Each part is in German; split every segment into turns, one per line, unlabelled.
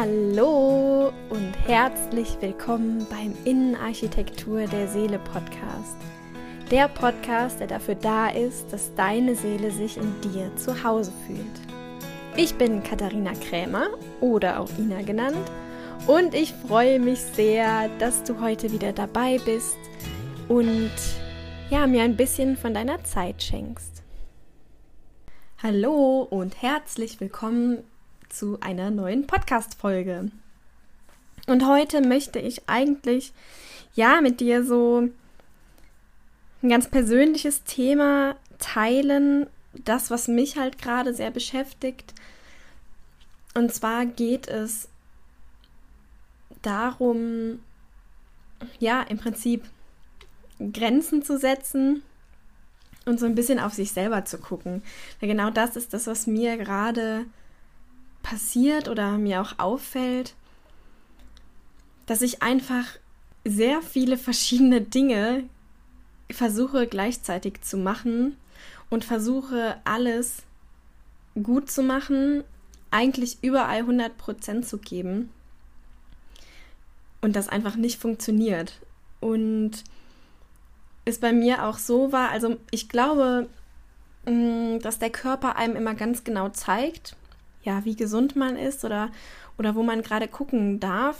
Hallo und herzlich willkommen beim Innenarchitektur der Seele Podcast. Der Podcast, der dafür da ist, dass deine Seele sich in dir zu Hause fühlt. Ich bin Katharina Krämer oder auch Ina genannt und ich freue mich sehr, dass du heute wieder dabei bist und ja, mir ein bisschen von deiner Zeit schenkst. Hallo und herzlich willkommen zu einer neuen Podcast-Folge. Und heute möchte ich eigentlich, ja, mit dir so ein ganz persönliches Thema teilen, das, was mich halt gerade sehr beschäftigt. Und zwar geht es darum, ja, im Prinzip Grenzen zu setzen und so ein bisschen auf sich selber zu gucken. Weil genau das ist das, was mir gerade passiert oder mir auch auffällt, dass ich einfach sehr viele verschiedene Dinge versuche gleichzeitig zu machen und versuche alles gut zu machen, eigentlich überall 100% zu geben und das einfach nicht funktioniert. Und es bei mir auch so war, also ich glaube, mm, dass der Körper einem immer ganz genau zeigt, ja, wie gesund man ist oder, oder wo man gerade gucken darf.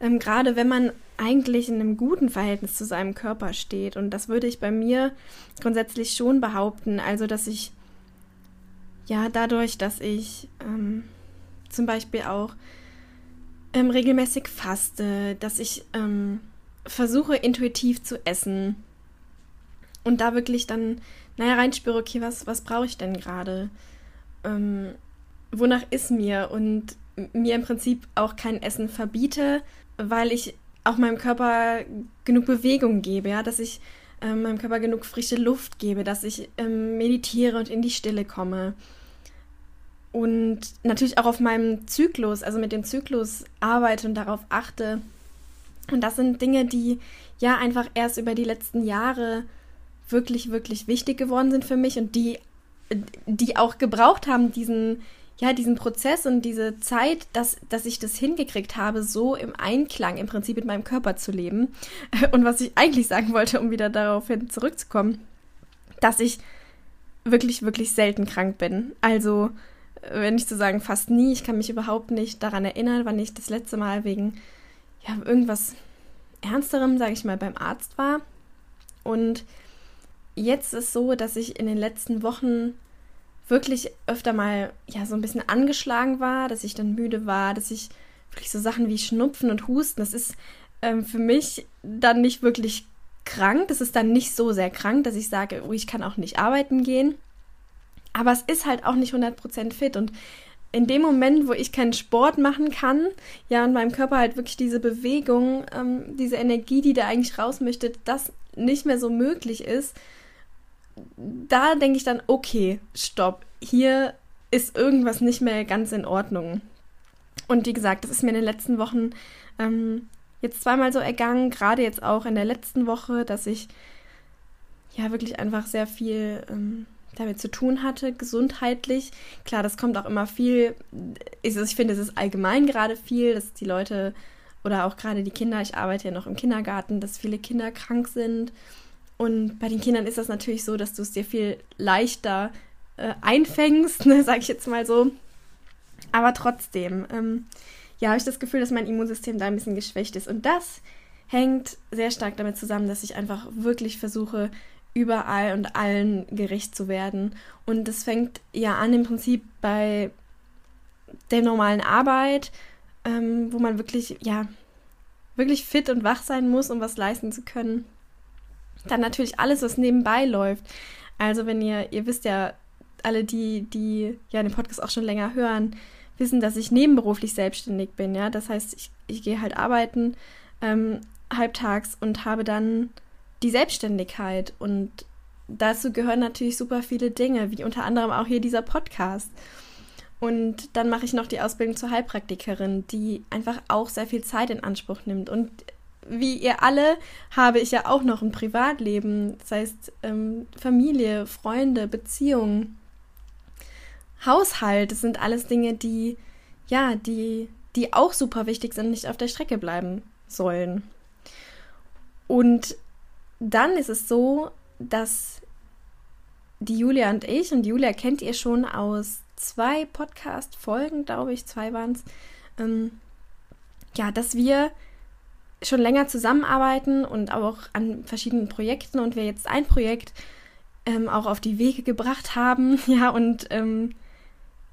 Ähm, gerade wenn man eigentlich in einem guten Verhältnis zu seinem Körper steht. Und das würde ich bei mir grundsätzlich schon behaupten. Also, dass ich, ja, dadurch, dass ich ähm, zum Beispiel auch ähm, regelmäßig faste, dass ich ähm, versuche, intuitiv zu essen und da wirklich dann, naja, reinspüre, okay, was, was brauche ich denn gerade? Wonach ist mir und mir im Prinzip auch kein Essen verbiete, weil ich auch meinem Körper genug Bewegung gebe, ja, dass ich äh, meinem Körper genug frische Luft gebe, dass ich ähm, meditiere und in die Stille komme. Und natürlich auch auf meinem Zyklus, also mit dem Zyklus arbeite und darauf achte. Und das sind Dinge, die ja einfach erst über die letzten Jahre wirklich, wirklich wichtig geworden sind für mich und die, die auch gebraucht haben, diesen, ja, diesen Prozess und diese Zeit, dass, dass ich das hingekriegt habe, so im Einklang im Prinzip mit meinem Körper zu leben. Und was ich eigentlich sagen wollte, um wieder daraufhin zurückzukommen, dass ich wirklich, wirklich selten krank bin. Also, wenn ich zu sagen, fast nie. Ich kann mich überhaupt nicht daran erinnern, wann ich das letzte Mal wegen ja, irgendwas Ernsterem, sage ich mal, beim Arzt war. Und jetzt ist es so, dass ich in den letzten Wochen wirklich öfter mal ja so ein bisschen angeschlagen war, dass ich dann müde war, dass ich wirklich so Sachen wie Schnupfen und Husten, das ist ähm, für mich dann nicht wirklich krank. Das ist dann nicht so sehr krank, dass ich sage, oh, ich kann auch nicht arbeiten gehen. Aber es ist halt auch nicht 100% fit und in dem Moment, wo ich keinen Sport machen kann, ja, und meinem Körper halt wirklich diese Bewegung, ähm, diese Energie, die da eigentlich raus möchte, das nicht mehr so möglich ist, da denke ich dann, okay, stopp, hier ist irgendwas nicht mehr ganz in Ordnung. Und wie gesagt, das ist mir in den letzten Wochen ähm, jetzt zweimal so ergangen, gerade jetzt auch in der letzten Woche, dass ich ja wirklich einfach sehr viel ähm, damit zu tun hatte, gesundheitlich. Klar, das kommt auch immer viel, ich, ich finde, es ist allgemein gerade viel, dass die Leute oder auch gerade die Kinder, ich arbeite ja noch im Kindergarten, dass viele Kinder krank sind und bei den Kindern ist das natürlich so, dass du es dir viel leichter äh, einfängst, ne, sag ich jetzt mal so. Aber trotzdem, ähm, ja, habe ich das Gefühl, dass mein Immunsystem da ein bisschen geschwächt ist. Und das hängt sehr stark damit zusammen, dass ich einfach wirklich versuche, überall und allen gerecht zu werden. Und das fängt ja an im Prinzip bei der normalen Arbeit, ähm, wo man wirklich, ja, wirklich fit und wach sein muss, um was leisten zu können. Dann natürlich alles, was nebenbei läuft. Also wenn ihr, ihr wisst ja, alle die, die ja den Podcast auch schon länger hören, wissen, dass ich nebenberuflich selbstständig bin, ja. Das heißt, ich, ich gehe halt arbeiten ähm, halbtags und habe dann die Selbstständigkeit. Und dazu gehören natürlich super viele Dinge, wie unter anderem auch hier dieser Podcast. Und dann mache ich noch die Ausbildung zur Heilpraktikerin, die einfach auch sehr viel Zeit in Anspruch nimmt. Und wie ihr alle habe ich ja auch noch ein Privatleben, das heißt ähm, Familie, Freunde, Beziehungen, Haushalt. Das sind alles Dinge, die ja, die die auch super wichtig sind, nicht auf der Strecke bleiben sollen. Und dann ist es so, dass die Julia und ich, und Julia kennt ihr schon aus zwei Podcast-Folgen, glaube ich, zwei waren es, ähm, ja, dass wir schon länger zusammenarbeiten und auch an verschiedenen Projekten und wir jetzt ein Projekt ähm, auch auf die Wege gebracht haben, ja, und ähm,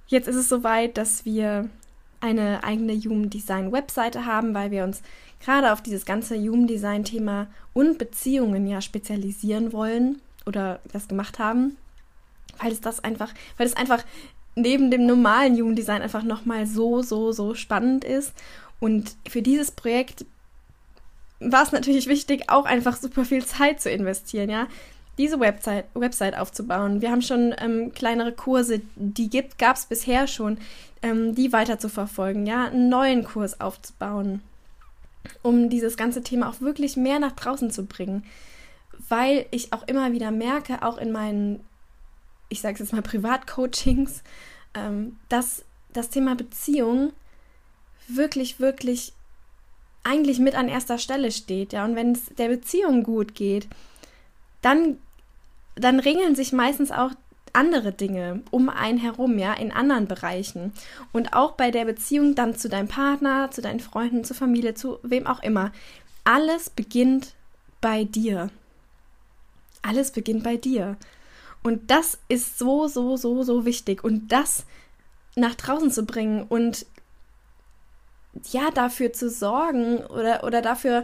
jetzt ist es soweit, dass wir eine eigene Human Design Webseite haben, weil wir uns gerade auf dieses ganze Human Design Thema und Beziehungen ja spezialisieren wollen oder das gemacht haben, weil es das einfach, weil es einfach neben dem normalen Human Design einfach nochmal so, so, so spannend ist. Und für dieses Projekt war es natürlich wichtig, auch einfach super viel Zeit zu investieren, ja. Diese Website, Website aufzubauen. Wir haben schon ähm, kleinere Kurse, die gibt, gab es bisher schon, ähm, die weiter zu verfolgen, ja, einen neuen Kurs aufzubauen, um dieses ganze Thema auch wirklich mehr nach draußen zu bringen. Weil ich auch immer wieder merke, auch in meinen, ich sage es jetzt mal, Privatcoachings, ähm, dass das Thema Beziehung wirklich, wirklich eigentlich mit an erster Stelle steht, ja. Und wenn es der Beziehung gut geht, dann, dann regeln sich meistens auch andere Dinge um einen herum, ja, in anderen Bereichen. Und auch bei der Beziehung dann zu deinem Partner, zu deinen Freunden, zur Familie, zu wem auch immer. Alles beginnt bei dir. Alles beginnt bei dir. Und das ist so, so, so, so wichtig. Und das nach draußen zu bringen und ja, dafür zu sorgen oder, oder dafür,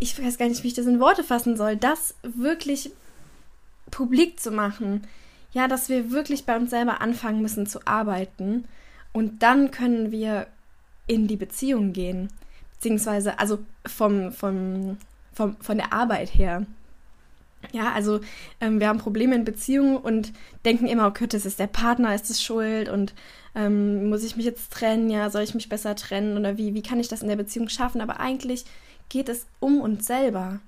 ich weiß gar nicht, wie ich das in Worte fassen soll, das wirklich publik zu machen. Ja, dass wir wirklich bei uns selber anfangen müssen zu arbeiten und dann können wir in die Beziehung gehen. Beziehungsweise, also vom, vom, vom, von der Arbeit her. Ja, also ähm, wir haben Probleme in Beziehungen und denken immer, okay, das ist der Partner, ist es schuld und ähm, muss ich mich jetzt trennen? Ja, soll ich mich besser trennen oder wie, wie kann ich das in der Beziehung schaffen? Aber eigentlich geht es um uns selber.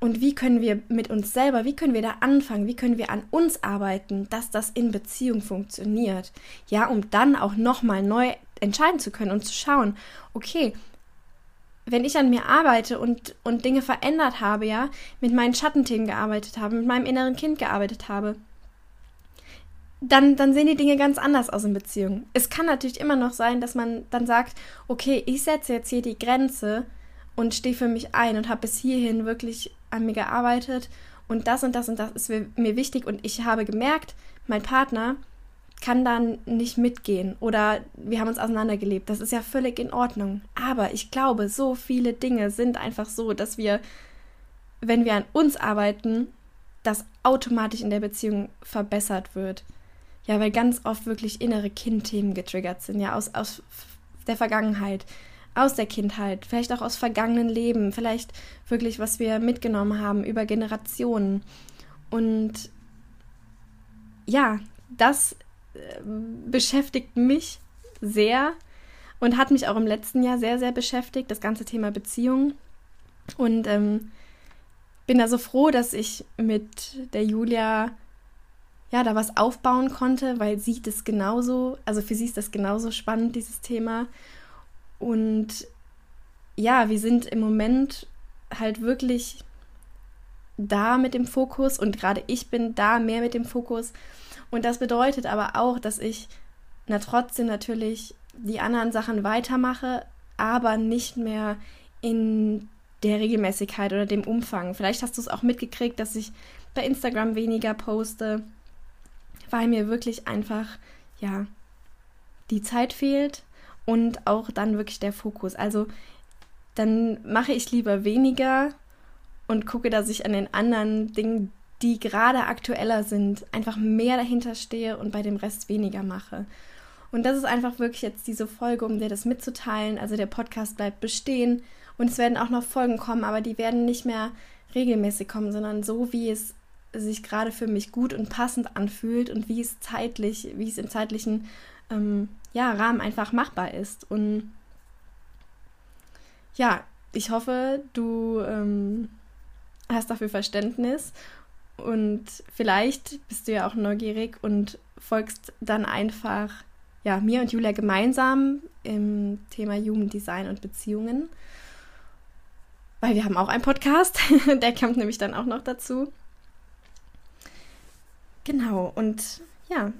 Und wie können wir mit uns selber, wie können wir da anfangen, wie können wir an uns arbeiten, dass das in Beziehung funktioniert? Ja, um dann auch nochmal neu entscheiden zu können und zu schauen, okay, wenn ich an mir arbeite und, und Dinge verändert habe, ja, mit meinen Schattenthemen gearbeitet habe, mit meinem inneren Kind gearbeitet habe, dann, dann sehen die Dinge ganz anders aus in Beziehungen. Es kann natürlich immer noch sein, dass man dann sagt, okay, ich setze jetzt hier die Grenze und stehe für mich ein und habe bis hierhin wirklich an mir gearbeitet und das und das und das ist mir wichtig und ich habe gemerkt, mein Partner kann dann nicht mitgehen oder wir haben uns auseinandergelebt. Das ist ja völlig in Ordnung. Aber ich glaube, so viele Dinge sind einfach so, dass wir, wenn wir an uns arbeiten, das automatisch in der Beziehung verbessert wird. Ja, weil ganz oft wirklich innere Kindthemen getriggert sind, ja, aus, aus der Vergangenheit, aus der Kindheit, vielleicht auch aus vergangenen Leben, vielleicht wirklich, was wir mitgenommen haben über Generationen. Und ja, das beschäftigt mich sehr und hat mich auch im letzten Jahr sehr, sehr beschäftigt, das ganze Thema Beziehung. Und ähm, bin da so froh, dass ich mit der Julia ja, da was aufbauen konnte, weil sie das genauso, also für sie ist das genauso spannend, dieses Thema. Und ja, wir sind im Moment halt wirklich da mit dem Fokus und gerade ich bin da mehr mit dem Fokus. Und das bedeutet aber auch, dass ich na trotzdem natürlich die anderen Sachen weitermache, aber nicht mehr in der Regelmäßigkeit oder dem Umfang. Vielleicht hast du es auch mitgekriegt, dass ich bei Instagram weniger poste, weil mir wirklich einfach, ja, die Zeit fehlt und auch dann wirklich der Fokus. Also dann mache ich lieber weniger und gucke, dass ich an den anderen Dingen, die gerade aktueller sind, einfach mehr dahinter stehe und bei dem Rest weniger mache. Und das ist einfach wirklich jetzt diese Folge, um dir das mitzuteilen. Also der Podcast bleibt bestehen und es werden auch noch Folgen kommen, aber die werden nicht mehr regelmäßig kommen, sondern so, wie es sich gerade für mich gut und passend anfühlt und wie es zeitlich, wie es im zeitlichen ähm, ja, Rahmen einfach machbar ist. Und ja, ich hoffe, du ähm, hast dafür Verständnis und vielleicht bist du ja auch neugierig und folgst dann einfach ja, mir und Julia gemeinsam im Thema Jugenddesign und Beziehungen. Weil wir haben auch einen Podcast, der kommt nämlich dann auch noch dazu. Genau, und ja,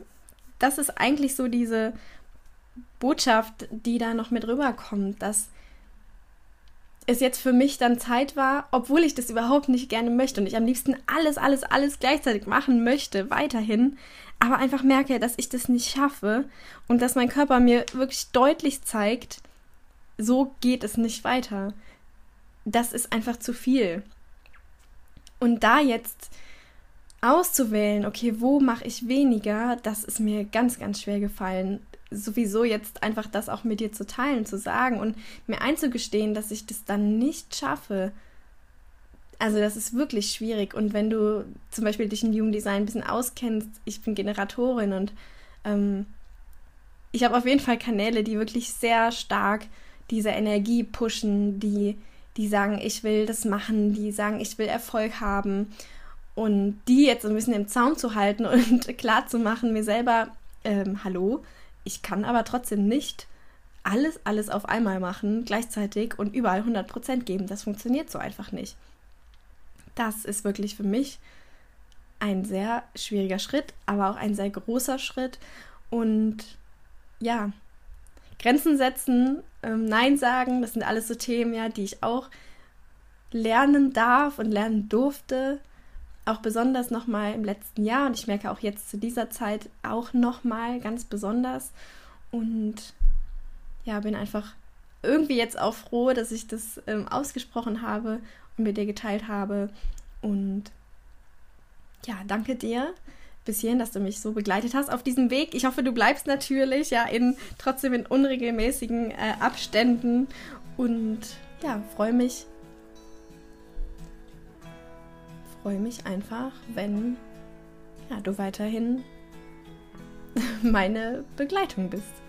das ist eigentlich so diese Botschaft, die da noch mit rüberkommt, dass es jetzt für mich dann Zeit war, obwohl ich das überhaupt nicht gerne möchte und ich am liebsten alles, alles, alles gleichzeitig machen möchte, weiterhin, aber einfach merke, dass ich das nicht schaffe und dass mein Körper mir wirklich deutlich zeigt, so geht es nicht weiter. Das ist einfach zu viel. Und da jetzt auszuwählen, okay, wo mache ich weniger, das ist mir ganz, ganz schwer gefallen. Sowieso jetzt einfach das auch mit dir zu teilen, zu sagen und mir einzugestehen, dass ich das dann nicht schaffe. Also das ist wirklich schwierig. Und wenn du zum Beispiel dich in Jugenddesign ein bisschen auskennst, ich bin Generatorin und ähm, ich habe auf jeden Fall Kanäle, die wirklich sehr stark diese Energie pushen, die, die sagen, ich will das machen, die sagen, ich will Erfolg haben. Und die jetzt ein bisschen im Zaum zu halten und klar zu machen, mir selber, ähm, hallo, ich kann aber trotzdem nicht alles, alles auf einmal machen, gleichzeitig und überall 100% geben. Das funktioniert so einfach nicht. Das ist wirklich für mich ein sehr schwieriger Schritt, aber auch ein sehr großer Schritt. Und ja, Grenzen setzen, ähm, Nein sagen, das sind alles so Themen, ja, die ich auch lernen darf und lernen durfte auch besonders nochmal im letzten Jahr und ich merke auch jetzt zu dieser Zeit auch nochmal ganz besonders. Und ja, bin einfach irgendwie jetzt auch froh, dass ich das ähm, ausgesprochen habe und mit dir geteilt habe. Und ja, danke dir bis hierhin, dass du mich so begleitet hast auf diesem Weg. Ich hoffe, du bleibst natürlich ja in trotzdem in unregelmäßigen äh, Abständen und ja, freue mich freue mich einfach, wenn ja, du weiterhin meine Begleitung bist.